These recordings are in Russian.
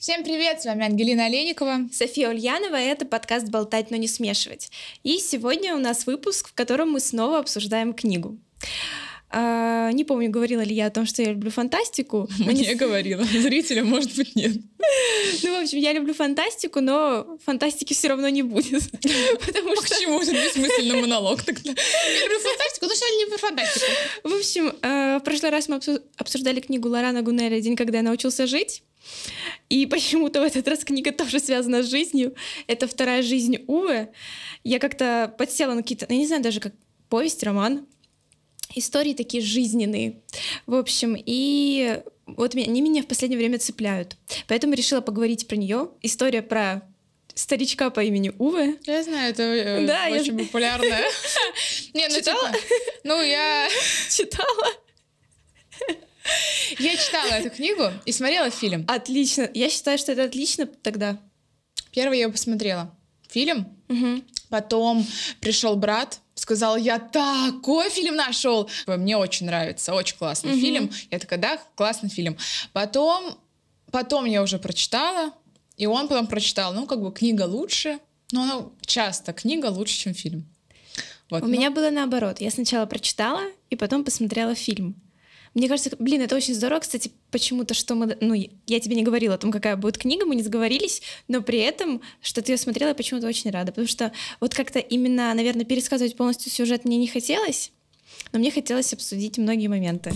Всем привет, с вами Ангелина Олейникова. София Ульянова, это подкаст «Болтать, но не смешивать». И сегодня у нас выпуск, в котором мы снова обсуждаем книгу. А, не помню, говорила ли я о том, что я люблю фантастику. Мне не... говорила. Зрителям, может быть, нет. Ну, в общем, я люблю фантастику, но фантастики все равно не будет. Потому что... Почему? Это бессмысленный монолог тогда. Я люблю фантастику, но сегодня не про фантастику. В общем, э, в прошлый раз мы обсуждали книгу Лорана Гунеля «День, когда я научился жить». И почему-то в этот раз книга тоже связана с жизнью. Это вторая жизнь Увы. Я как-то подсела на какие-то, я не знаю даже как повесть, роман, истории такие жизненные. В общем, и вот они меня в последнее время цепляют. Поэтому решила поговорить про нее. История про старичка по имени Уве. Я знаю, это э, да, очень я... популярная. Не, ну Читала? Типа, ну я... Читала. Я читала эту книгу и смотрела фильм. Отлично. Я считаю, что это отлично тогда. Первый я посмотрела фильм, угу. потом пришел брат, сказал, я такой фильм нашел. Мне очень нравится, очень классный mm-hmm. фильм. Я такая, да, классный фильм. Потом, потом я уже прочитала, и он потом прочитал, ну, как бы книга лучше, но она часто книга лучше, чем фильм. Вот, У ну. меня было наоборот. Я сначала прочитала, и потом посмотрела фильм. Мне кажется, блин, это очень здорово. Кстати, почему-то, что мы... Ну, я тебе не говорила о том, какая будет книга, мы не сговорились, но при этом, что ты ее смотрела, я почему-то очень рада. Потому что вот как-то именно, наверное, пересказывать полностью сюжет мне не хотелось, но мне хотелось обсудить многие моменты.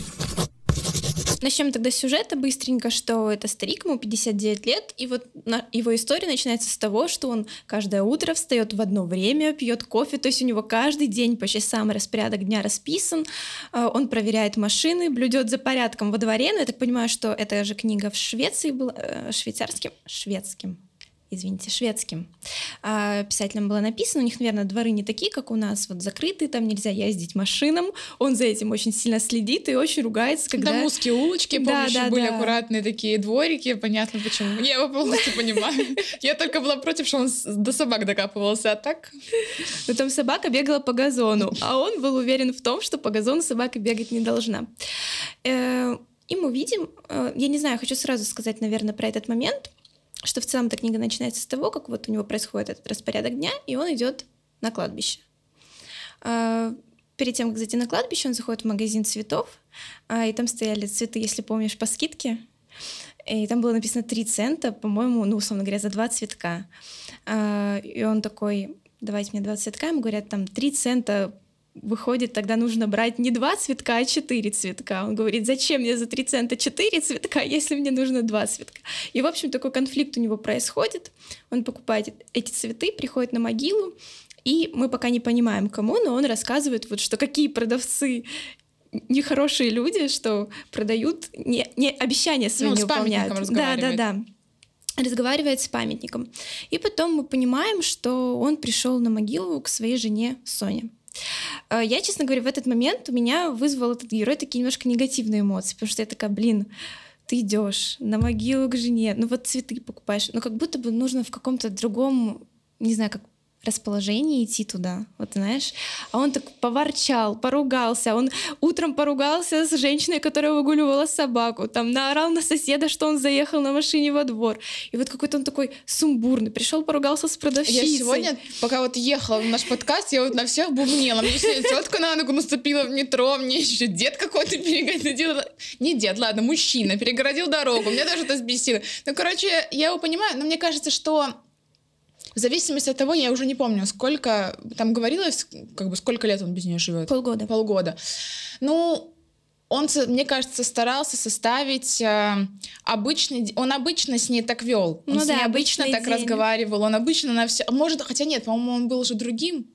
Начнем тогда с сюжета быстренько, что это старик, ему 59 лет, и вот его история начинается с того, что он каждое утро встает в одно время, пьет кофе, то есть у него каждый день по часам распорядок дня расписан, э, он проверяет машины, блюдет за порядком во дворе, но я так понимаю, что эта же книга в Швеции была, э, швейцарским, шведским, извините, шведским а, писателям было написано. У них, наверное, дворы не такие, как у нас, вот закрытые, там нельзя ездить машинам. Он за этим очень сильно следит и очень ругается, когда... Там узкие улочки, да, помнишь, да, были да. аккуратные такие дворики, понятно почему. Я его полностью понимаю. Я только была против, что он до собак докапывался, а так... Но там собака бегала по газону, а он был уверен в том, что по газону собака бегать не должна. Э, и мы видим, э, я не знаю, хочу сразу сказать, наверное, про этот момент — что в целом эта книга начинается с того, как вот у него происходит этот распорядок дня, и он идет на кладбище. А, перед тем, как зайти на кладбище, он заходит в магазин цветов, а, и там стояли цветы, если помнишь, по скидке. И там было написано 3 цента, по-моему, ну, условно говоря, за два цветка. А, и он такой, давайте мне два цветка. Ему говорят, там 3 цента выходит, тогда нужно брать не два цветка, а четыре цветка. Он говорит, зачем мне за три цента четыре цветка, если мне нужно два цветка? И, в общем, такой конфликт у него происходит. Он покупает эти цветы, приходит на могилу, и мы пока не понимаем, кому, но он рассказывает, вот, что какие продавцы нехорошие люди, что продают, не, не обещания свои ну, не выполняют. Да, да, да разговаривает с памятником. И потом мы понимаем, что он пришел на могилу к своей жене Соне. Э, я, честно говоря, в этот момент у меня вызвал этот герой такие немножко негативные эмоции, потому что я такая, блин, ты идешь на могилу к жене, ну вот цветы покупаешь, ну как будто бы нужно в каком-то другом, не знаю, как расположение идти туда, вот знаешь. А он так поворчал, поругался. Он утром поругался с женщиной, которая выгуливала собаку, там наорал на соседа, что он заехал на машине во двор. И вот какой-то он такой сумбурный. Пришел, поругался с продавщицей. Я сегодня, пока вот ехала в наш подкаст, я вот на всех бубнила. Мне тетка на ногу наступила в метро, мне еще дед какой-то перегородил. Не дед, ладно, мужчина перегородил дорогу. Меня даже это сбесило. Ну, короче, я его понимаю, но мне кажется, что в зависимости от того, я уже не помню, сколько, там говорилось, как бы сколько лет он без нее живет? Полгода. Полгода. Ну, он, мне кажется, старался составить э, обычный... Он обычно с ней так вел. Он ну с да, ней обычно так день. разговаривал. Он обычно на все... Может, хотя нет, по-моему, он был уже другим.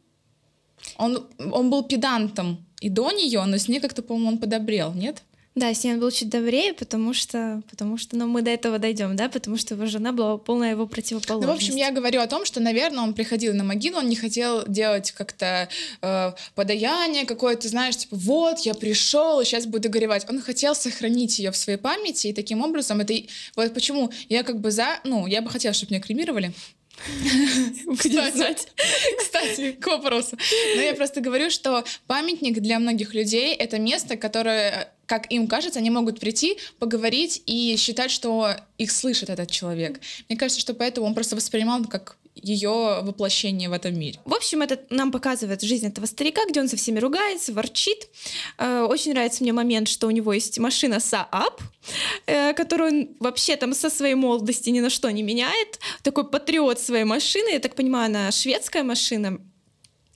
Он, он был педантом и до нее, но с ней как-то, по-моему, он подобрел, нет? Да, с ним он был чуть добрее, потому что, потому что, ну, мы до этого дойдем, да, потому что его жена была полная его противоположность. Ну, в общем, я говорю о том, что, наверное, он приходил на могилу, он не хотел делать как-то э, подаяние какое-то, знаешь, типа, вот, я пришел, сейчас буду горевать. Он хотел сохранить ее в своей памяти, и таким образом это... Вот почему я как бы за... Ну, я бы хотела, чтобы меня кремировали, кстати, кстати, к вопросу. Но я просто говорю, что памятник для многих людей — это место, которое как им кажется, они могут прийти, поговорить и считать, что их слышит этот человек. Мне кажется, что поэтому он просто воспринимал как ее воплощение в этом мире. В общем, это нам показывает жизнь этого старика, где он со всеми ругается, ворчит. Э, очень нравится мне момент, что у него есть машина Saab, э, которую он вообще там со своей молодости ни на что не меняет. Такой патриот своей машины. Я так понимаю, она шведская машина.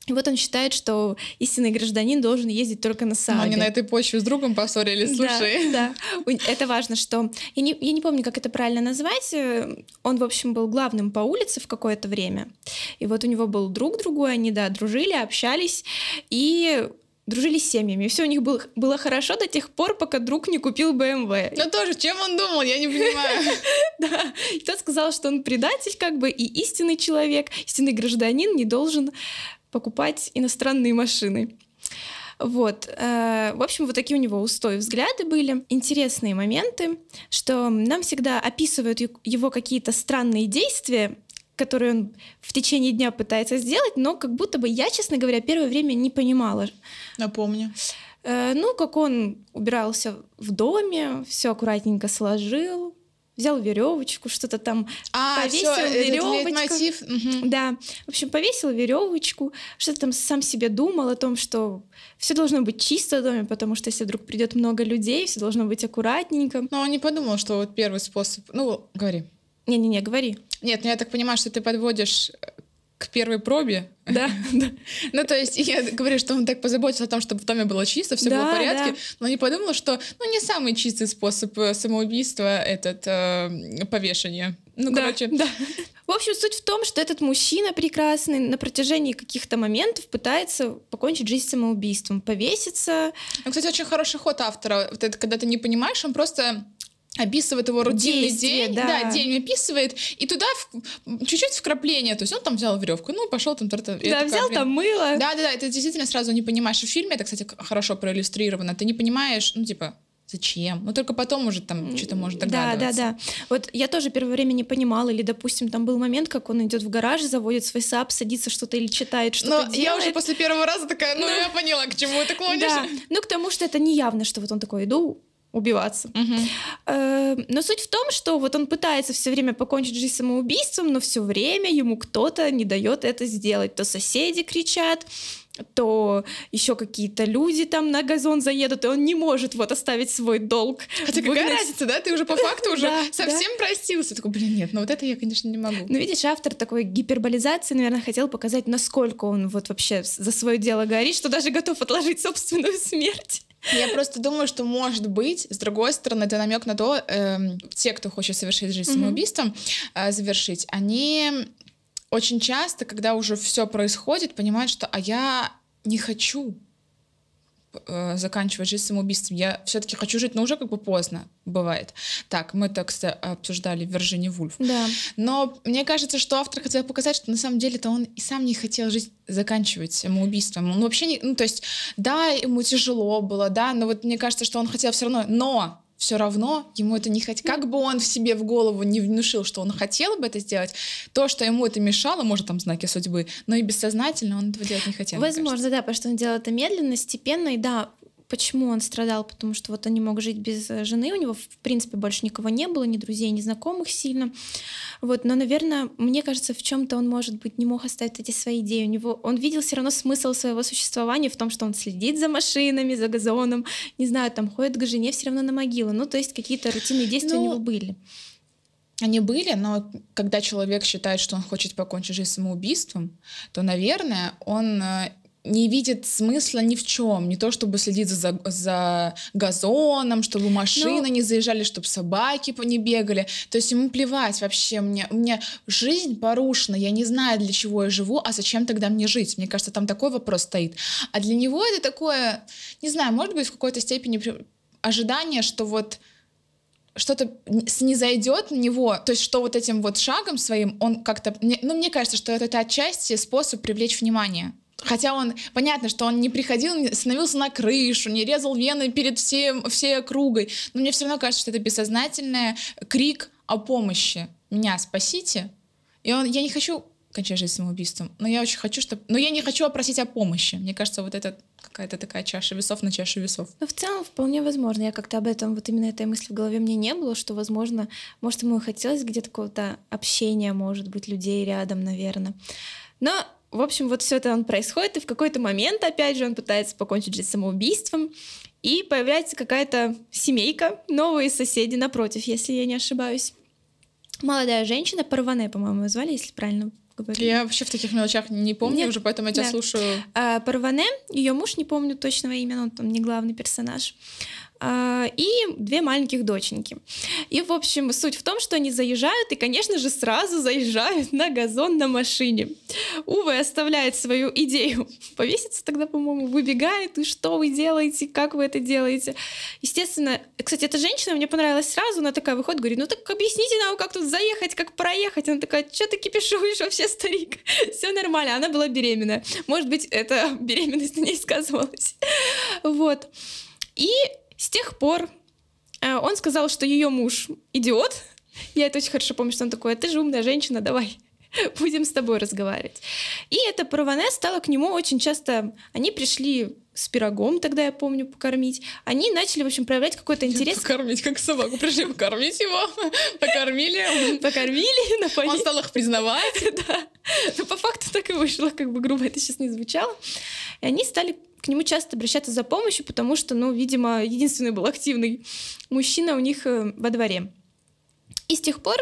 И вот он считает, что истинный гражданин должен ездить только на Саабе. Они на этой почве с другом поссорились, слушай. Да, да. Это важно, что... Я не, я не помню, как это правильно назвать. Он, в общем, был главным по улице в какое-то время. И вот у него был друг другой, они, да, дружили, общались. И дружили с семьями. Все у них было, было хорошо до тех пор, пока друг не купил BMW. Ну тоже, чем он думал, я не понимаю. Да. И тот сказал, что он предатель, как бы, и истинный человек, истинный гражданин не должен покупать иностранные машины. Вот. Э, в общем, вот такие у него устои взгляды были. Интересные моменты, что нам всегда описывают его какие-то странные действия, которые он в течение дня пытается сделать, но как будто бы я, честно говоря, первое время не понимала. Напомню. Э, ну, как он убирался в доме, все аккуратненько сложил, взял веревочку, что-то там а, повесил веревочку. Угу. Да, в общем, повесил веревочку, что-то там сам себе думал о том, что все должно быть чисто в доме, потому что если вдруг придет много людей, все должно быть аккуратненько. Но он не подумал, что вот первый способ. Ну, говори. Не-не-не, говори. Нет, ну я так понимаю, что ты подводишь к первой пробе. Да, Ну, то есть я говорю, что он так позаботился о том, чтобы в доме было чисто, все было в порядке, но не подумала, что, ну, не самый чистый способ э, самоубийства этот э, повешение. Ну, короче. Да. В общем, суть в том, что этот мужчина прекрасный на протяжении каких-то моментов пытается покончить жизнь самоубийством, повеситься. Ну, кстати, очень хороший ход автора. Вот это, когда ты не понимаешь, он просто описывает его рутинный Действие, день, да. да, день описывает, и туда в, чуть-чуть вкрапление, то есть он там взял веревку, ну, пошел там... Да, это, взял блин. там мыло. Да-да-да, это действительно сразу не понимаешь. В фильме это, кстати, хорошо проиллюстрировано. Ты не понимаешь, ну, типа, зачем? Ну, только потом уже там что-то может догадываться. Да, да, да. Вот я тоже первое время не понимала, или, допустим, там был момент, как он идет в гараж, заводит свой сап, садится что-то или читает, что-то Но делает. я уже после первого раза такая, ну, ну я поняла, к чему ты клонишь. Да. Ну, к тому, что это не явно, что вот он такой, иду убиваться. Угу. Но суть в том, что вот он пытается все время покончить жизнь самоубийством, но все время ему кто-то не дает это сделать. То соседи кричат, то еще какие-то люди там на газон заедут, и он не может вот оставить свой долг. Хотя какая разница, да? Ты уже по факту уже совсем простился. Такой, блин, нет, ну вот это я, конечно, не могу. Ну, видишь, автор такой гиперболизации, наверное, хотел показать, насколько он вот вообще за свое дело горит, что даже готов отложить собственную смерть. Я просто думаю, что может быть, с другой стороны, это намек на то, э, те, кто хочет совершить жизнь самоубийством, э, завершить, они очень часто, когда уже все происходит, понимают, что а я не хочу э, заканчивать жизнь самоубийством. Я все-таки хочу жить, но уже как бы поздно бывает. Так, мы так обсуждали в Вирджини Вульф. Да. Но мне кажется, что автор хотел показать, что на самом деле-то он и сам не хотел жить, заканчивать самоубийством. Он вообще не, ну то есть, да, ему тяжело было, да, но вот мне кажется, что он хотел все равно, но все равно ему это не хотелось. Как бы он в себе в голову не внушил, что он хотел бы это сделать, то, что ему это мешало, может, там знаки судьбы, но и бессознательно он этого делать не хотел. Возможно, да, потому что он делал это медленно, степенно, и да, Почему он страдал? Потому что вот он не мог жить без э, жены, у него, в принципе, больше никого не было, ни друзей, ни знакомых сильно. Вот, но, наверное, мне кажется, в чем-то он, может быть, не мог оставить эти свои идеи. У него, он видел все равно смысл своего существования в том, что он следит за машинами, за газоном, не знаю, там ходит к жене все равно на могилу. Ну, то есть какие-то рутинные действия ну, у него были. Они были, но когда человек считает, что он хочет покончить жизнь самоубийством, то, наверное, он э, не видит смысла ни в чем. Не то, чтобы следить за, за газоном, чтобы машины ну, не заезжали, чтобы собаки не бегали. То есть ему плевать вообще. Мне, у меня жизнь порушена, я не знаю, для чего я живу, а зачем тогда мне жить? Мне кажется, там такой вопрос стоит. А для него это такое, не знаю, может быть, в какой-то степени ожидание, что вот что-то не зайдет на него, то есть что вот этим вот шагом своим он как-то, ну мне кажется, что это отчасти способ привлечь внимание. Хотя он, понятно, что он не приходил, не становился на крышу, не резал вены перед всем, всей округой, но мне все равно кажется, что это бессознательный крик о помощи. Меня спасите. И он, я не хочу кончать жизнь самоубийством. Но я очень хочу, чтобы... Но я не хочу попросить о помощи. Мне кажется, вот это какая-то такая чаша весов на чаше весов. Ну, в целом, вполне возможно. Я как-то об этом, вот именно этой мысли в голове мне не было, что, возможно, может, ему хотелось где-то какого-то общения, может быть, людей рядом, наверное. Но в общем, вот все это он происходит, и в какой-то момент, опять же, он пытается покончить жизнь самоубийством, и появляется какая-то семейка, новые соседи напротив, если я не ошибаюсь. Молодая женщина, Парване, по-моему, звали, если правильно говорю. Я вообще в таких мелочах не помню Нет, уже, поэтому я тебя да. слушаю. А, Парване, ее муж, не помню точного имени, он там не главный персонаж. А, и две маленьких доченьки. И, в общем, суть в том, что они заезжают и, конечно же, сразу заезжают на газон на машине. Увы оставляет свою идею повеситься тогда, по-моему, выбегает, и что вы делаете, как вы это делаете. Естественно, кстати, эта женщина мне понравилась сразу, она такая выходит, говорит, ну так объясните нам, как тут заехать, как проехать. Она такая, что ты кипишуешь вообще, старик? Все нормально, она была беременная. Может быть, эта беременность на ней сказывалась. Вот. И с тех пор э, он сказал, что ее муж идиот. Я это очень хорошо помню, что он такой, «А ты же умная женщина, давай, будем с тобой разговаривать. И эта Парване стала к нему очень часто... Они пришли с пирогом, тогда я помню, покормить. Они начали, в общем, проявлять какой-то интерес. Покормить, как собаку. Пришли покормить его, покормили. Покормили, напоили. Он стал их признавать. Да. Но по факту так и вышло, как бы грубо это сейчас не звучало. И они стали к нему часто обращаться за помощью, потому что, ну, видимо, единственный был активный мужчина у них э, во дворе. И с тех пор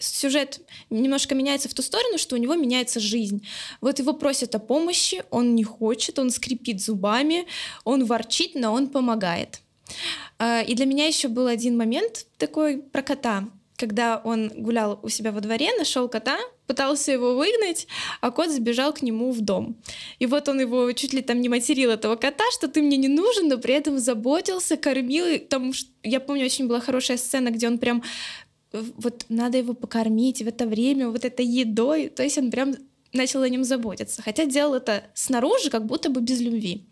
сюжет немножко меняется в ту сторону, что у него меняется жизнь. Вот его просят о помощи, он не хочет, он скрипит зубами, он ворчит, но он помогает. А, и для меня еще был один момент такой про кота когда он гулял у себя во дворе, нашел кота, пытался его выгнать, а кот забежал к нему в дом. И вот он его чуть ли там не материл этого кота, что ты мне не нужен, но при этом заботился, кормил. И там, я помню, очень была хорошая сцена, где он прям вот надо его покормить в это время, вот этой едой. То есть он прям начал о нем заботиться. Хотя делал это снаружи, как будто бы без любви.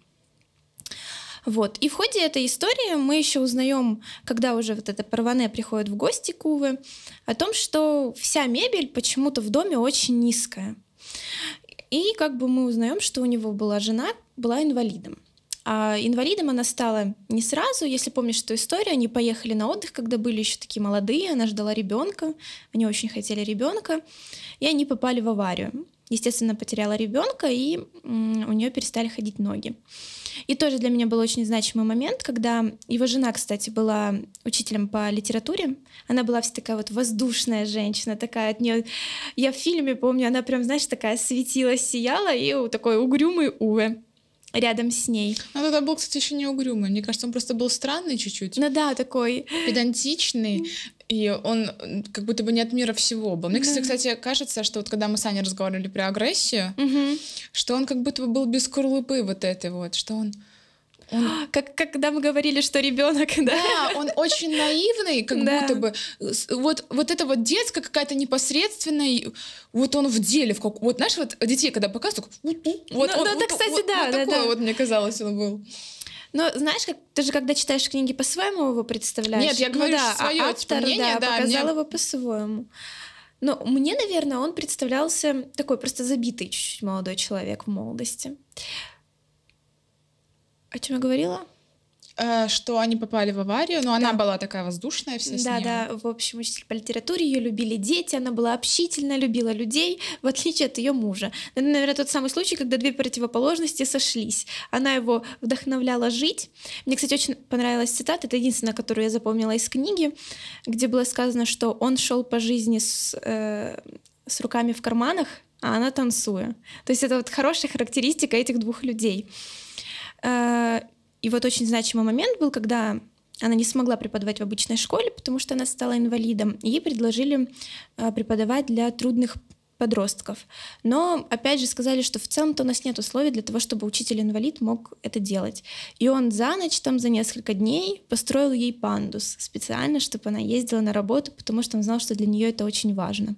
Вот. И в ходе этой истории мы еще узнаем, когда уже вот эта Парване приходит в гости к Уве, о том, что вся мебель почему-то в доме очень низкая. И как бы мы узнаем, что у него была жена, была инвалидом. А инвалидом она стала не сразу. Если помнишь эту историю, они поехали на отдых, когда были еще такие молодые, она ждала ребенка, они очень хотели ребенка, и они попали в аварию. Естественно, потеряла ребенка, и у нее перестали ходить ноги. И тоже для меня был очень значимый момент, когда его жена, кстати, была учителем по литературе. Она была вся такая вот воздушная женщина, такая от нее. Я в фильме помню, она прям, знаешь, такая светилась, сияла, и такой угрюмый Уве рядом с ней. А тогда был, кстати, еще не угрюмый. Мне кажется, он просто был странный чуть-чуть. Ну да, такой. Педантичный. И он как будто бы не от мира всего был. Мне, да. кстати, кажется, что вот когда мы с Аней разговаривали про агрессию, угу. что он как будто бы был без скорлупы вот этой вот, что он... Он... Как когда мы говорили, что ребенок, да? Да, он очень наивный, как да. будто бы. Вот, вот это вот детская какая-то непосредственная, вот он в деле, в как... вот знаешь, вот детей, когда показывают, вот, вот, ну, он, ну, вот, кстати, вот, да, вот да, такой да. вот, мне казалось, он был. Но знаешь, как ты же когда читаешь книги по-своему его представляешь. Нет, я ну говорю ну, да, свое а автор, мнение, да, да, показал мне... его по-своему. Но мне, наверное, он представлялся такой просто забитый чуть-чуть молодой человек в молодости. О чем я говорила? Э, что они попали в аварию, но да. она была такая воздушная вся Да, да, в общем, учитель по литературе, ее любили дети, она была общительна, любила людей, в отличие от ее мужа. Это, наверное, тот самый случай, когда две противоположности сошлись. Она его вдохновляла жить. Мне, кстати, очень понравилась цитата, это единственная, которую я запомнила из книги, где было сказано, что он шел по жизни с, э, с руками в карманах, а она танцуя. То есть это вот хорошая характеристика этих двух людей. И вот очень значимый момент был, когда она не смогла преподавать в обычной школе, потому что она стала инвалидом. Ей предложили а, преподавать для трудных подростков. Но, опять же, сказали, что в целом-то у нас нет условий для того, чтобы учитель-инвалид мог это делать. И он за ночь, там, за несколько дней построил ей пандус специально, чтобы она ездила на работу, потому что он знал, что для нее это очень важно.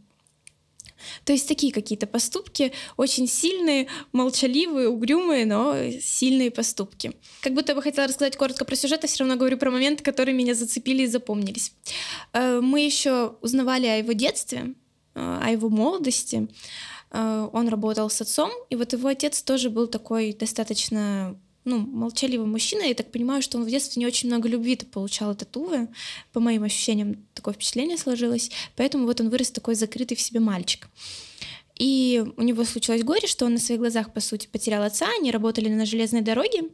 То есть такие какие-то поступки, очень сильные, молчаливые, угрюмые, но сильные поступки. Как будто бы хотела рассказать коротко про сюжет, а все равно говорю про моменты, которые меня зацепили и запомнились. Э, мы еще узнавали о его детстве, э, о его молодости. э, он работал с отцом, и вот его отец тоже был такой достаточно ну, молчаливый мужчина, я так понимаю, что он в детстве не очень много любви-то получал от Увы, по моим ощущениям такое впечатление сложилось, поэтому вот он вырос такой закрытый в себе мальчик. И у него случилось горе, что он на своих глазах, по сути, потерял отца, они работали на железной дороге,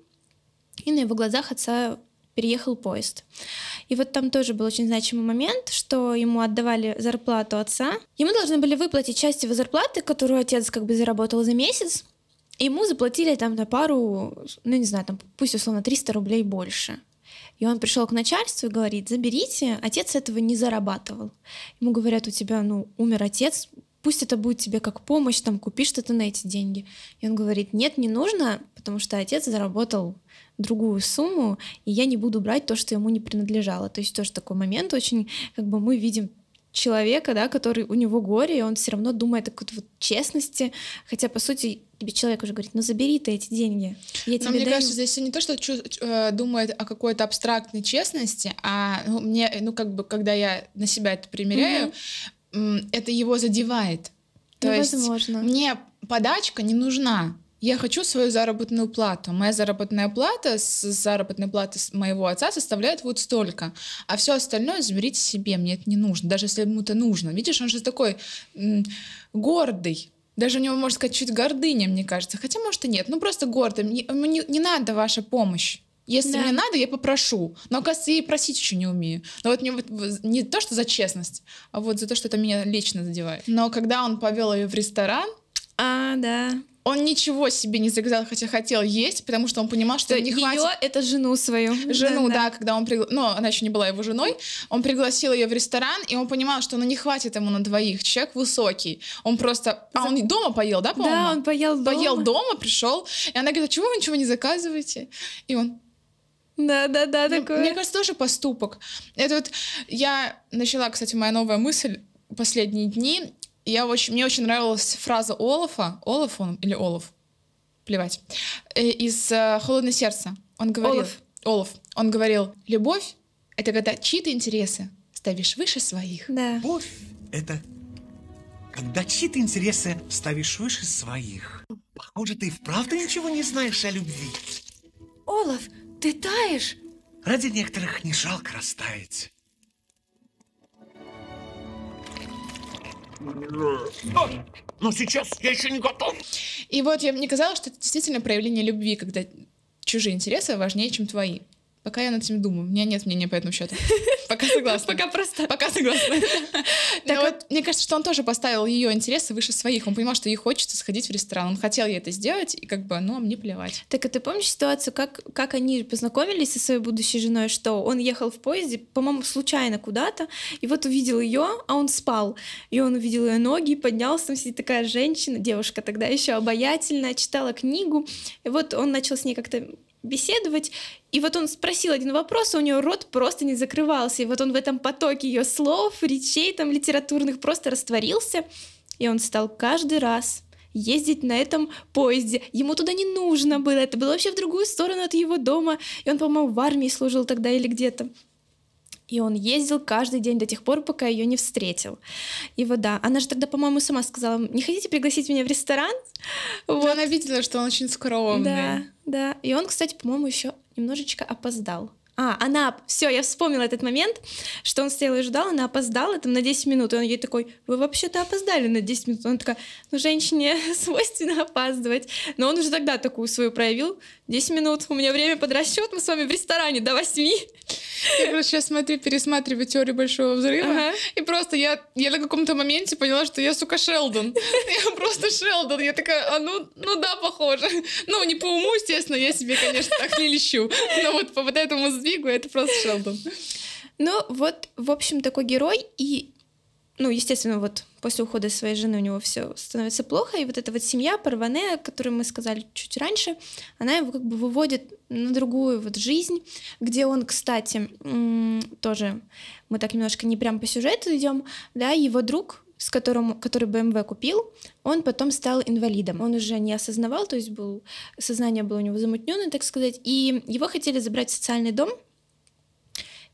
и на его глазах отца переехал поезд. И вот там тоже был очень значимый момент, что ему отдавали зарплату отца. Ему должны были выплатить часть его зарплаты, которую отец как бы заработал за месяц, Ему заплатили там на пару, ну не знаю, там пусть условно 300 рублей больше. И он пришел к начальству и говорит, заберите, отец этого не зарабатывал. Ему говорят, у тебя, ну, умер отец, пусть это будет тебе как помощь, там, купи что-то на эти деньги. И он говорит, нет, не нужно, потому что отец заработал другую сумму, и я не буду брать то, что ему не принадлежало. То есть тоже такой момент очень, как бы мы видим человека, да, который у него горе, и он все равно думает о какой-то вот честности, хотя, по сути, тебе человек уже говорит, ну забери ты эти деньги. Я Но мне даю. кажется, здесь не то, что чу- э, думает о какой-то абстрактной честности, а ну, мне, ну как бы, когда я на себя это примеряю, угу. это его задевает. То ну, есть возможно. мне подачка не нужна. Я хочу свою заработную плату. Моя заработная плата с заработной платы моего отца составляет вот столько. А все остальное заберите себе. Мне это не нужно. Даже если ему это нужно. Видишь, он же такой м- гордый. Даже у него, можно сказать, чуть гордыня, мне кажется. Хотя, может, и нет. Ну, просто гордый. Мне, не, не надо ваша помощь. Если да. мне надо, я попрошу. Но, оказывается, я и просить еще не умею. Но вот не, не то, что за честность, а вот за то, что это меня лично задевает. Но когда он повел ее в ресторан... А, да. Он ничего себе не заказал, хотя хотел есть, потому что он понимал, что, что не хватит. Ее это жену свою. Жену, да, да. да когда он пригла... ну, она еще не была его женой, он пригласил ее в ресторан, и он понимал, что ну не хватит ему на двоих. Человек высокий, он просто, а он дома поел, да, по-моему? Да, он поел дома. Поел дома, пришел, и она говорит, а чего вы ничего не заказываете? И он, да, да, да, такое. Мне кажется, тоже поступок. Это вот я начала, кстати, моя новая мысль последние дни я очень, мне очень нравилась фраза Олафа, Олаф он или Олаф, плевать, э, из э, «Холодное сердце». Он говорил... Олаф. Олаф. Он говорил, любовь — это когда чьи-то интересы ставишь выше своих. Да. Любовь — это когда чьи-то интересы ставишь выше своих. Похоже, ты вправду ничего не знаешь о любви. Олаф, ты таешь? Ради некоторых не жалко растаять. Но сейчас я еще не готов. И вот я, мне казалось, что это действительно проявление любви, когда чужие интересы важнее, чем твои. Пока я над этим думаю. У меня нет мнения по этому счету. Пока согласна. Пока просто. Пока согласна. Так вот, мне кажется, что он тоже поставил ее интересы выше своих. Он понимал, что ей хочется сходить в ресторан. Он хотел ей это сделать, и как бы, ну, а мне плевать. Так, а ты помнишь ситуацию, как, как они познакомились со своей будущей женой, что он ехал в поезде, по-моему, случайно куда-то, и вот увидел ее, а он спал. И он увидел ее ноги, поднялся, там сидит такая женщина, девушка тогда еще обаятельная, читала книгу, и вот он начал с ней как-то беседовать. И вот он спросил один вопрос, а у нее рот просто не закрывался. И вот он в этом потоке ее слов, речей там литературных просто растворился. И он стал каждый раз ездить на этом поезде. Ему туда не нужно было. Это было вообще в другую сторону от его дома. И он, по-моему, в армии служил тогда или где-то. И он ездил каждый день до тех пор, пока ее не встретил. И вот да, она же тогда, по-моему, сама сказала, не хотите пригласить меня в ресторан? Вот. она видела, что он очень скромный. Да, да. И он, кстати, по-моему, еще немножечко опоздал. А, она, все, я вспомнила этот момент, что он стоял и ждал, она опоздала там на 10 минут, и он ей такой, вы вообще-то опоздали на 10 минут. Она такая, ну, женщине свойственно опаздывать. Но он уже тогда такую свою проявил, 10 минут, у меня время под расчет, мы с вами в ресторане до 8. Я просто сейчас смотрю, пересматриваю теорию Большого Взрыва, ага. и просто я, я на каком-то моменте поняла, что я, сука, Шелдон. Я просто Шелдон. Я такая, а ну, ну да, похоже. Ну, не по уму, естественно, я себе, конечно, так не лещу. Но вот по вот этому сдвигу это просто Шелдон. Ну, вот, в общем, такой герой, и ну, естественно, вот после ухода своей жены у него все становится плохо, и вот эта вот семья Парване, о которой мы сказали чуть раньше, она его как бы выводит на другую вот жизнь, где он, кстати, тоже, мы так немножко не прям по сюжету идем, да, его друг, с которым, который BMW купил, он потом стал инвалидом. Он уже не осознавал, то есть был, сознание было у него замутненное, так сказать, и его хотели забрать в социальный дом,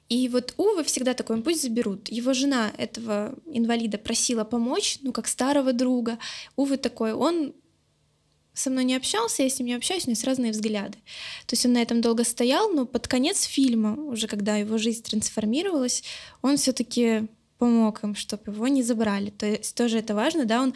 И вот Увы всегда такой, пусть заберут. Его жена этого инвалида просила помочь, ну, как старого друга. Увы такой, он со мной не общался, я с ним не общаюсь, у нас разные взгляды. То есть он на этом долго стоял, но под конец фильма, уже когда его жизнь трансформировалась, он все-таки помог им, чтобы его не забрали. То есть тоже это важно, да, он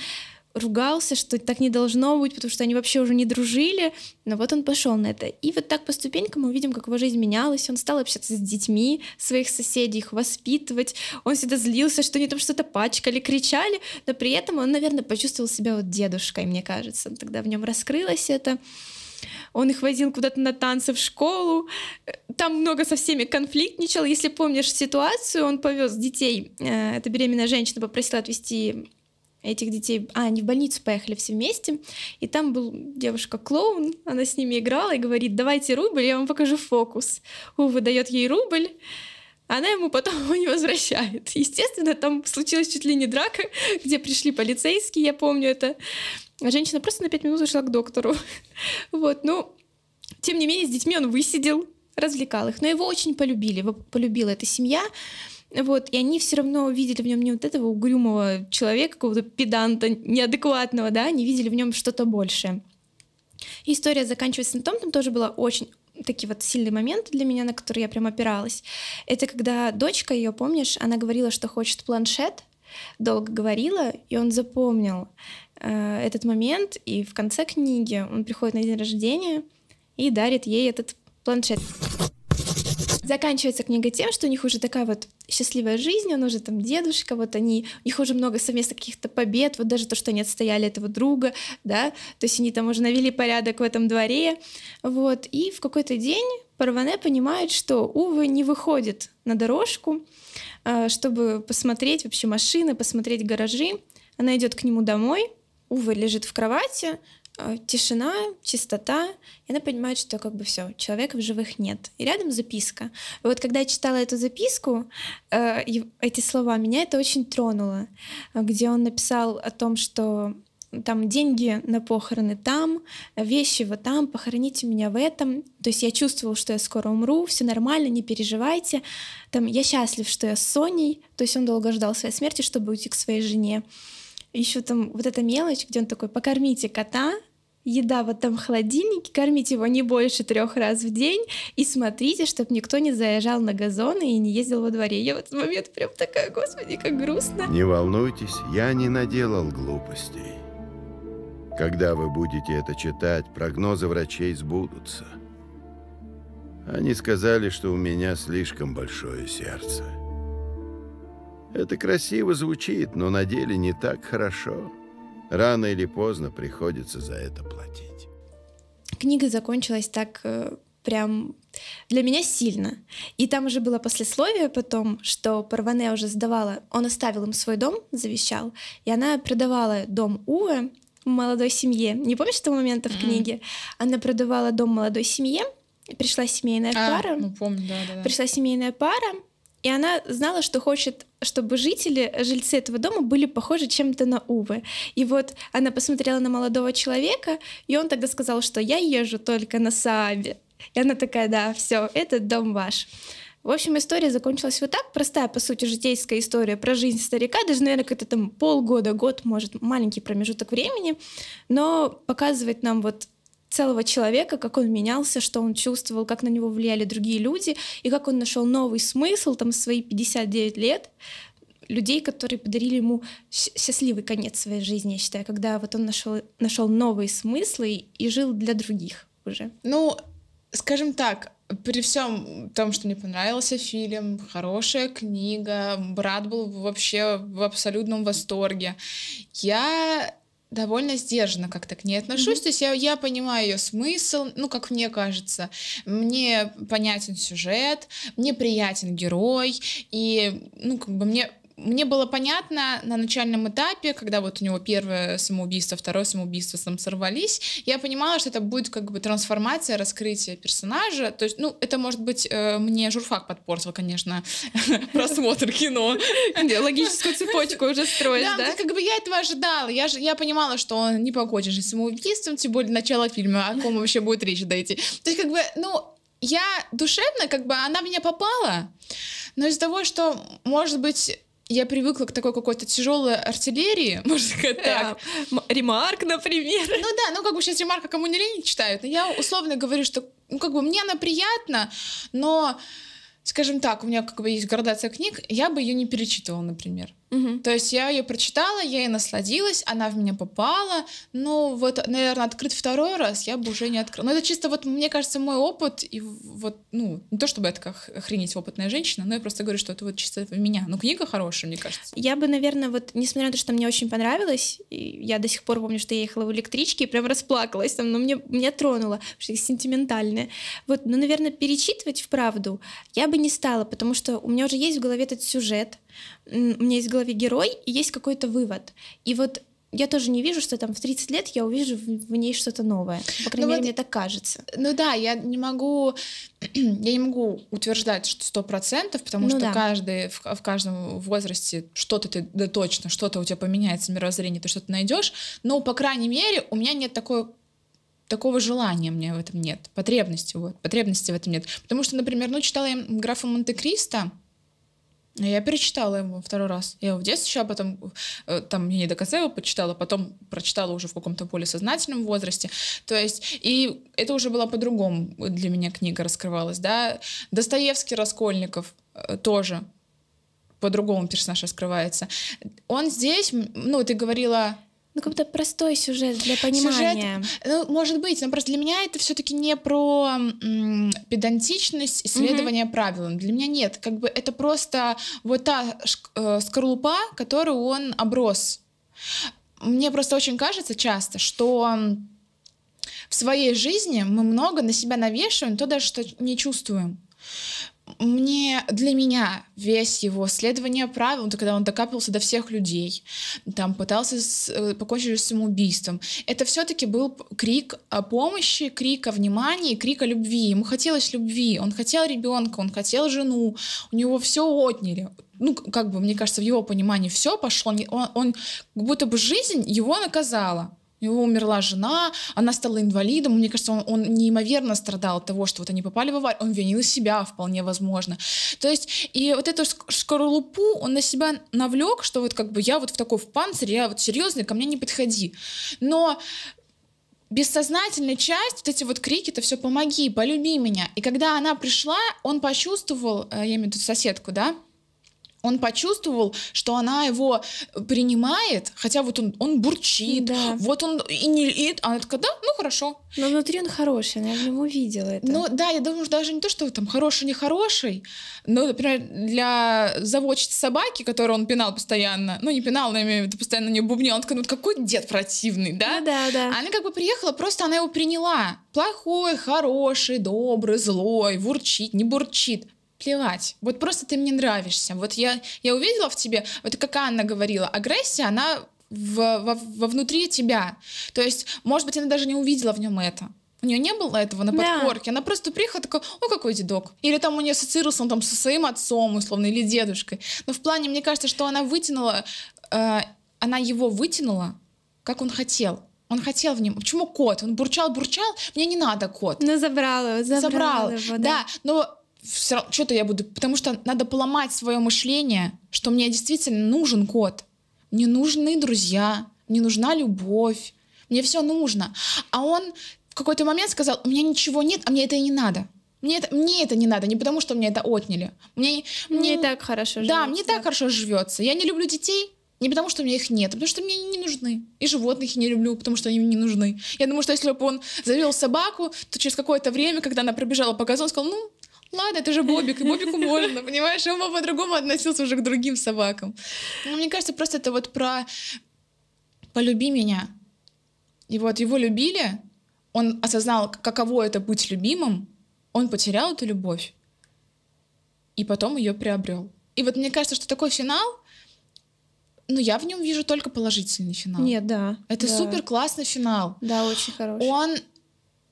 ругался, что так не должно быть, потому что они вообще уже не дружили, но вот он пошел на это. И вот так по ступенькам мы видим, как его жизнь менялась, он стал общаться с детьми своих соседей, их воспитывать, он всегда злился, что они там что-то пачкали, кричали, но при этом он, наверное, почувствовал себя вот дедушкой, мне кажется, тогда в нем раскрылось это. Он их возил куда-то на танцы в школу. Там много со всеми конфликтничал. Если помнишь ситуацию, он повез детей. Э, эта беременная женщина попросила отвезти этих детей, а, они в больницу поехали все вместе, и там был девушка-клоун, она с ними играла и говорит, давайте рубль, я вам покажу фокус. Увы дает ей рубль, она ему потом его не возвращает. Естественно, там случилась чуть ли не драка, где пришли полицейские, я помню это. Женщина просто на пять минут ушла к доктору. Вот, ну, тем не менее, с детьми он высидел, развлекал их. Но его очень полюбили, его полюбила эта семья. Вот, и они все равно увидели в нем не вот этого угрюмого человека, какого-то педанта, неадекватного, да, они видели в нем что-то большее. И история заканчивается на том, там тоже была очень такие вот сильные моменты для меня, на которые я прям опиралась. Это когда дочка ее, помнишь, она говорила, что хочет планшет, долго говорила, и он запомнил э, этот момент, и в конце книги он приходит на день рождения и дарит ей этот планшет. Заканчивается книга тем, что у них уже такая вот счастливая жизнь, он уже там дедушка, вот они, у них уже много совместных каких-то побед, вот даже то, что они отстояли этого друга, да, то есть они там уже навели порядок в этом дворе, вот, и в какой-то день Парване понимает, что Увы не выходит на дорожку, а, чтобы посмотреть вообще машины, посмотреть гаражи. Она идет к нему домой, Увы лежит в кровати, тишина, чистота, и она понимает, что как бы все, человека в живых нет. И рядом записка. И вот когда я читала эту записку, э, эти слова, меня это очень тронуло, где он написал о том, что там деньги на похороны там, вещи вот там, похороните меня в этом. То есть я чувствовал, что я скоро умру, все нормально, не переживайте. Там я счастлив, что я с Соней. То есть он долго ждал своей смерти, чтобы уйти к своей жене. Еще там вот эта мелочь, где он такой, покормите кота, еда в этом холодильнике, кормите его не больше трех раз в день и смотрите, чтобы никто не заезжал на газоны и не ездил во дворе. Я в этот момент прям такая, господи, как грустно. Не волнуйтесь, я не наделал глупостей. Когда вы будете это читать, прогнозы врачей сбудутся. Они сказали, что у меня слишком большое сердце. Это красиво звучит, но на деле не так хорошо. Рано или поздно приходится за это платить. Книга закончилась так э, прям для меня сильно. И там уже было послесловие потом, что Парване уже сдавала, он оставил им свой дом, завещал, и она продавала дом Уве молодой семье. Не помнишь этого момента в mm-hmm. книге? Она продавала дом молодой семье, пришла семейная а, пара. Ну, помню, да, да, да. Пришла семейная пара, и она знала, что хочет, чтобы жители, жильцы этого дома были похожи чем-то на Увы. И вот она посмотрела на молодого человека, и он тогда сказал, что я езжу только на Саабе. И она такая, да, все, этот дом ваш. В общем, история закончилась вот так. Простая, по сути, житейская история про жизнь старика. Даже, наверное, какой-то там полгода, год, может, маленький промежуток времени. Но показывает нам вот целого человека, как он менялся, что он чувствовал, как на него влияли другие люди, и как он нашел новый смысл там свои 59 лет, людей, которые подарили ему счастливый конец своей жизни, я считаю, когда вот он нашел, нашел новые смыслы и жил для других уже. Ну, скажем так, при всем том, что мне понравился фильм, хорошая книга, брат был вообще в абсолютном восторге, я довольно сдержанно как-то к ней отношусь. Mm-hmm. То есть я, я понимаю ее смысл, ну, как мне кажется. Мне понятен сюжет, мне приятен герой, и, ну, как бы мне мне было понятно на начальном этапе, когда вот у него первое самоубийство, второе самоубийство там сорвались, я понимала, что это будет как бы трансформация, раскрытие персонажа. То есть, ну, это, может быть, э, мне журфак подпортил, конечно, просмотр кино. Логическую цепочку уже строишь, да? как бы я этого ожидала. Я, я понимала, что он не покончит же самоубийством, тем более начало фильма, о ком вообще будет речь дойти. То есть, как бы, ну, я душевно, как бы она меня попала, но из-за того, что, может быть, я привыкла к такой какой-то тяжелой артиллерии, можно сказать так. Ремарк, например. Ну да, ну как бы сейчас ремарка кому не лень читают, но я условно говорю, что ну как бы мне она приятна, но скажем так, у меня как бы есть градация книг, я бы ее не перечитывала, например. Угу. То есть я ее прочитала, я ей насладилась, она в меня попала. Ну, вот, наверное, открыть второй раз я бы уже не открыла. Но это чисто вот, мне кажется, мой опыт, и вот, ну, не то чтобы это как охренеть опытная женщина, но я просто говорю, что это вот чисто в меня. Ну, книга хорошая, мне кажется. Я бы, наверное, вот, несмотря на то, что мне очень понравилось, я до сих пор помню, что я ехала в электричке и прям расплакалась там, но мне, меня тронуло, что это сентиментальное. Вот, ну, наверное, перечитывать вправду я бы не стала, потому что у меня уже есть в голове этот сюжет, у меня есть в голове герой, и есть какой-то вывод. И вот я тоже не вижу, что там в 30 лет я увижу в, ней что-то новое. По крайней ну мере, вот, мне так кажется. Ну да, я не могу, я не могу утверждать, что сто процентов, потому ну что да. каждый в, в каждом возрасте что-то ты да точно, что-то у тебя поменяется мировоззрение, ты что-то найдешь. Но по крайней мере у меня нет такой такого желания мне в этом нет, потребности вот, потребности в этом нет, потому что, например, ну читала я графа Монте-Кристо, я перечитала его второй раз. Я его в детстве еще, потом э, там я не до конца его почитала, потом прочитала уже в каком-то более сознательном возрасте. То есть, и это уже была по-другому для меня книга раскрывалась, да. Достоевский, Раскольников э, тоже по-другому персонаж раскрывается. Он здесь, ну, ты говорила ну, как-то простой сюжет для понимания. Сюжет, ну, может быть, но просто для меня это все-таки не про м, педантичность, исследование угу. правилам. Для меня нет. Как бы это просто вот та э, скорлупа, которую он оброс. Мне просто очень кажется часто, что в своей жизни мы много на себя навешиваем, то даже что не чувствуем мне, для меня весь его следование правил, когда он докапывался до всех людей, там пытался с, э, покончить с самоубийством, это все-таки был крик о помощи, крик о внимании, крик о любви. Ему хотелось любви, он хотел ребенка, он хотел жену, у него все отняли. Ну, как бы, мне кажется, в его понимании все пошло, он, он как будто бы жизнь его наказала. У него умерла жена, она стала инвалидом. Мне кажется, он, он неимоверно страдал от того, что вот они попали в аварию. Он винил себя, вполне возможно. То есть, и вот эту скорлупу он на себя навлек, что вот как бы я вот в такой в панцире, я вот серьезный, ко мне не подходи. Но бессознательная часть, вот эти вот крики, это все помоги, полюби меня. И когда она пришла, он почувствовал, э, я имею в виду соседку, да, он почувствовал, что она его принимает, хотя вот он, он бурчит, да. вот он и не... И, а она такая, да, ну хорошо. Но внутри он хороший, она в нем увидела это. Ну да, я думаю, даже не то, что там хороший, не хороший, но, например, для заводчицы собаки, которую он пинал постоянно, ну не пинал, но имею в виду, постоянно не бубнил, он такой, ну какой дед противный, да? Ну, да, да. Она как бы приехала, просто она его приняла. Плохой, хороший, добрый, злой, вурчит, не бурчит плевать. Вот просто ты мне нравишься. Вот я, я увидела в тебе, вот как Анна говорила, агрессия, она в, во, вовнутри тебя. То есть, может быть, она даже не увидела в нем это. У нее не было этого на подкорке. Да. Она просто приехала такая, о, какой дедок. Или там у нее ассоциировался он там со своим отцом, условно, или дедушкой. Но в плане, мне кажется, что она вытянула, э, она его вытянула, как он хотел. Он хотел в нем. Почему кот? Он бурчал, бурчал. Мне не надо кот. Ну, забрал его, забрал, забрал. его, да. Да, но что-то я буду, потому что надо поломать свое мышление, что мне действительно нужен кот. Мне нужны друзья, мне нужна любовь, мне все нужно. А он в какой-то момент сказал, у меня ничего нет, а мне это и не надо. Мне это, мне это не надо, не потому что мне это отняли. Мне, мне, и так хорошо живется. Да, мне так хорошо живется. Я не люблю детей, не потому, что у меня их нет, а потому что мне они не нужны. И животных я не люблю, потому что они мне не нужны. Я думаю, что если бы он завел собаку, то через какое-то время, когда она пробежала по газону, сказал, ну, ладно, это же Бобик, и Бобику можно, понимаешь? Он по-другому относился уже к другим собакам. Но мне кажется, просто это вот про «полюби меня». И вот его любили, он осознал, каково это быть любимым, он потерял эту любовь, и потом ее приобрел. И вот мне кажется, что такой финал, ну, я в нем вижу только положительный финал. Нет, да. Это да. супер классный финал. Да, очень хороший. Он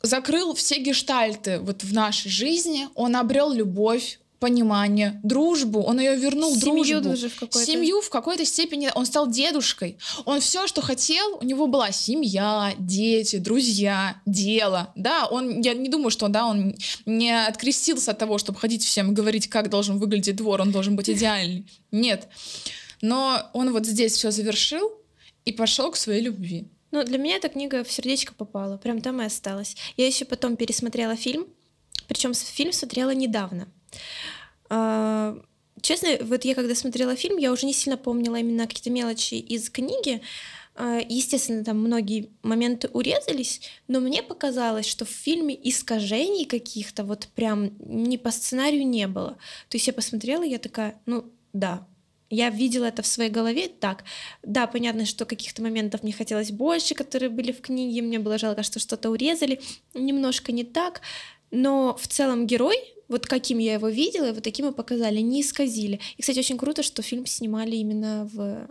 закрыл все гештальты вот в нашей жизни, он обрел любовь, понимание, дружбу. Он ее вернул, Семью дружбу. даже в какой-то. Семью в какой-то степени. Он стал дедушкой. Он все, что хотел, у него была семья, дети, друзья, дело. Да, он, я не думаю, что да, он не открестился от того, чтобы ходить всем и говорить, как должен выглядеть двор, он должен быть идеальный. Нет. Но он вот здесь все завершил и пошел к своей любви. Ну, для меня эта книга в сердечко попала, прям там и осталась. Я еще потом пересмотрела фильм, причем фильм смотрела недавно. А, Честно, вот я когда смотрела фильм, я уже не сильно помнила именно какие-то мелочи из книги. А, Естественно, там многие моменты урезались, но мне показалось, что в фильме искажений каких-то вот прям не по сценарию не было. То есть я посмотрела, я такая, ну да, я видела это в своей голове так. Да, понятно, что каких-то моментов мне хотелось больше, которые были в книге, мне было жалко, что что-то урезали, немножко не так, но в целом герой, вот каким я его видела, вот таким и показали, не исказили. И, кстати, очень круто, что фильм снимали именно в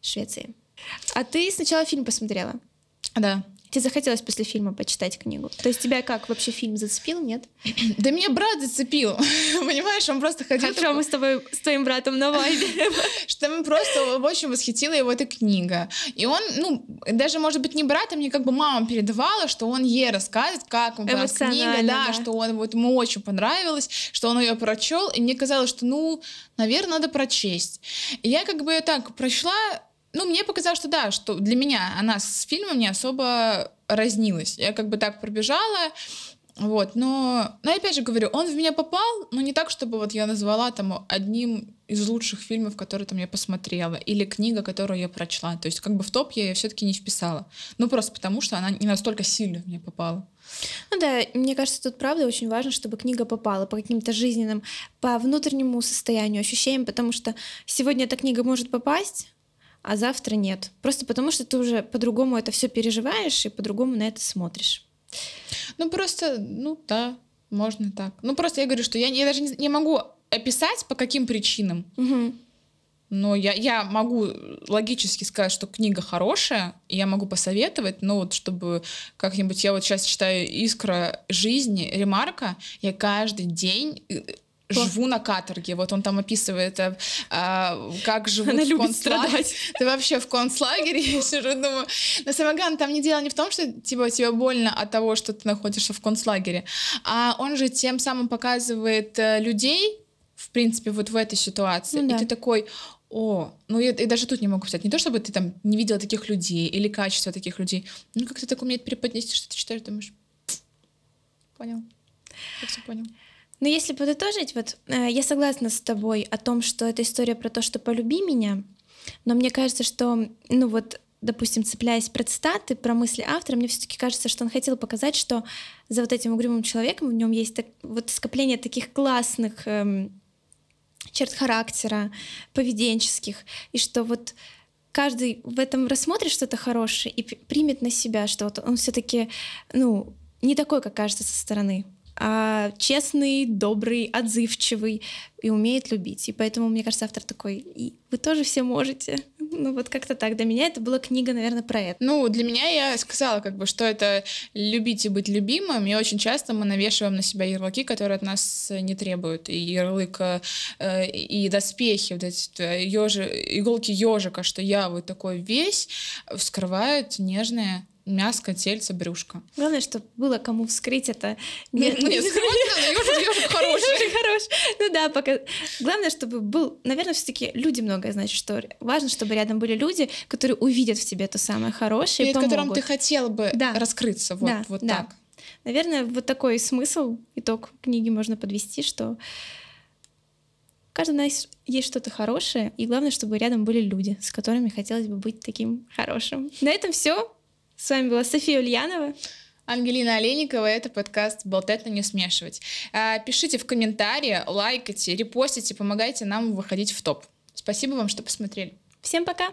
Швеции. А ты сначала фильм посмотрела? Да. Тебе захотелось после фильма почитать книгу? То есть тебя как, вообще фильм зацепил, нет? Да меня брат зацепил. Понимаешь, он просто ходил... Хорошо, мы с тобой, с твоим братом на вайбе. Что мы просто очень восхитила его эта книга. И он, ну, даже, может быть, не брат, а мне как бы мама передавала, что он ей рассказывает, как ему понравилась книга, да, да. что он, вот ему очень понравилось, что он ее прочел, и мне казалось, что, ну, наверное, надо прочесть. И я как бы ее так прочла, ну, мне показалось, что да, что для меня она с фильмом не особо разнилась. Я как бы так пробежала, вот, но, но опять же говорю, он в меня попал, но не так, чтобы вот я назвала там одним из лучших фильмов, которые там я посмотрела, или книга, которую я прочла. То есть как бы в топ я ее все-таки не вписала. Ну просто потому, что она не настолько сильно в меня попала. Ну да, мне кажется, тут правда очень важно, чтобы книга попала по каким-то жизненным, по внутреннему состоянию, ощущениям, потому что сегодня эта книга может попасть, а завтра нет. Просто потому, что ты уже по-другому это все переживаешь и по-другому на это смотришь. Ну просто, ну да, можно так. Ну просто я говорю, что я, я даже не, не могу описать, по каким причинам. Угу. Но я, я могу логически сказать, что книга хорошая, и я могу посоветовать, но вот чтобы как-нибудь... Я вот сейчас читаю «Искра жизни» Ремарка, я каждый день э, живу на каторге. Вот он там описывает, а, а, как живут Она в любит концлагере. страдать. Ты вообще в концлагере, я сижу, думаю... Но самое главное, там не дело не в том, что типа, тебе больно от того, что ты находишься в концлагере, а он же тем самым показывает э, людей, в принципе, вот в этой ситуации. Ну да. И ты такой, о, ну я, и даже тут не могу сказать, не то чтобы ты там не видела таких людей или качество таких людей, ну как ты так умеет преподнести, что ты читаешь, думаешь, понял, я все понял. Но если подытожить, вот э, я согласна с тобой о том, что это история про то, что полюби меня, но мне кажется, что, ну вот, допустим, цепляясь про цитаты, про мысли автора, мне все-таки кажется, что он хотел показать, что за вот этим угрюмым человеком в нем есть так, вот скопление таких классных эм, черт характера, поведенческих, и что вот каждый в этом рассмотрит что-то хорошее и примет на себя, что вот он все-таки, ну, не такой, как кажется со стороны, а честный, добрый, отзывчивый и умеет любить. И поэтому, мне кажется, автор такой, и вы тоже все можете. Ну вот как-то так. Для меня это была книга, наверное, про это. Ну, для меня я сказала, как бы, что это любить и быть любимым, и очень часто мы навешиваем на себя ярлыки, которые от нас не требуют. И ярлык, э, и доспехи, вот эти э, ёжи, иголки ежика, что я вот такой весь, вскрывают нежное мяско, тельце, брюшко. Главное, чтобы было кому вскрыть это. Ну, нет, скрывать надо, ежик, хороший. Хороший. Ну да, пока. Главное, чтобы был, наверное, все-таки люди многое значит, что важно, чтобы рядом были люди, которые увидят в тебе то самое хорошее Перед которым ты хотел бы раскрыться. Вот, вот так. Наверное, вот такой смысл, итог книги можно подвести, что у каждого нас есть что-то хорошее, и главное, чтобы рядом были люди, с которыми хотелось бы быть таким хорошим. На этом все. С вами была София Ульянова. Ангелина Олейникова, это подкаст «Болтать, но не смешивать». А, Пишите в комментарии, лайкайте, репостите, помогайте нам выходить в топ. Спасибо вам, что посмотрели. Всем пока!